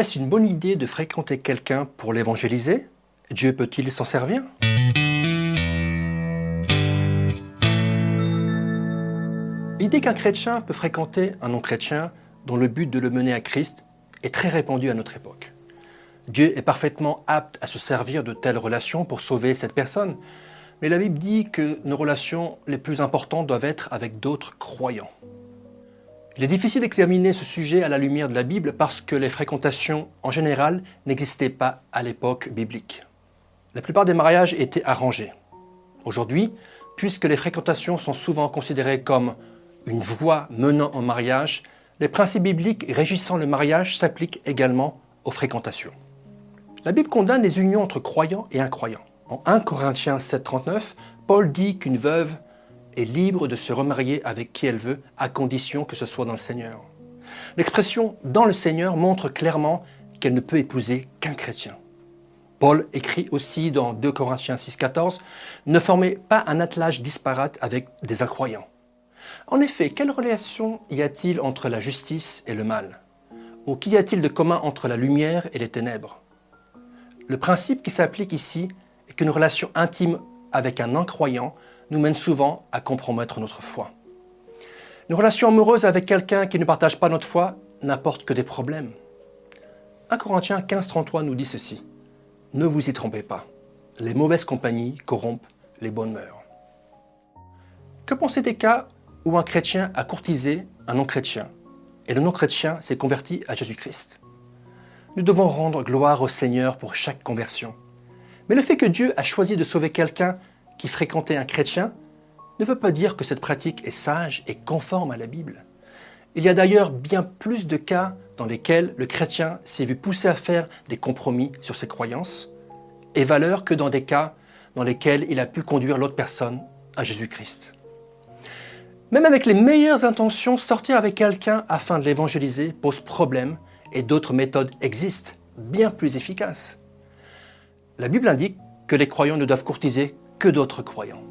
Est-ce une bonne idée de fréquenter quelqu'un pour l'évangéliser? Dieu peut-il s'en servir? L'idée qu'un chrétien peut fréquenter un non-chrétien dont le but de le mener à Christ est très répandue à notre époque. Dieu est parfaitement apte à se servir de telles relations pour sauver cette personne, mais la Bible dit que nos relations les plus importantes doivent être avec d'autres croyants. Il est difficile d'examiner ce sujet à la lumière de la Bible parce que les fréquentations en général n'existaient pas à l'époque biblique. La plupart des mariages étaient arrangés. Aujourd'hui, puisque les fréquentations sont souvent considérées comme une voie menant au mariage, les principes bibliques régissant le mariage s'appliquent également aux fréquentations. La Bible condamne les unions entre croyants et incroyants. En 1 Corinthiens 7,39, Paul dit qu'une veuve est libre de se remarier avec qui elle veut, à condition que ce soit dans le Seigneur. L'expression dans le Seigneur montre clairement qu'elle ne peut épouser qu'un chrétien. Paul écrit aussi dans 2 Corinthiens 6,14 Ne formez pas un attelage disparate avec des incroyants. En effet, quelle relation y a-t-il entre la justice et le mal? Ou qu'y a-t-il de commun entre la lumière et les ténèbres? Le principe qui s'applique ici est qu'une relation intime avec un incroyant nous mène souvent à compromettre notre foi. Une relation amoureuse avec quelqu'un qui ne partage pas notre foi n'apporte que des problèmes. 1 Corinthiens 15.33 nous dit ceci. Ne vous y trompez pas. Les mauvaises compagnies corrompent les bonnes mœurs. Que penser des cas où un chrétien a courtisé un non-chrétien et le non-chrétien s'est converti à Jésus-Christ? Nous devons rendre gloire au Seigneur pour chaque conversion. Mais le fait que Dieu a choisi de sauver quelqu'un qui fréquentait un chrétien ne veut pas dire que cette pratique est sage et conforme à la Bible. Il y a d'ailleurs bien plus de cas dans lesquels le chrétien s'est vu poussé à faire des compromis sur ses croyances et valeurs que dans des cas dans lesquels il a pu conduire l'autre personne à Jésus-Christ. Même avec les meilleures intentions, sortir avec quelqu'un afin de l'évangéliser pose problème et d'autres méthodes existent, bien plus efficaces. La Bible indique que les croyants ne doivent courtiser que d'autres croyants.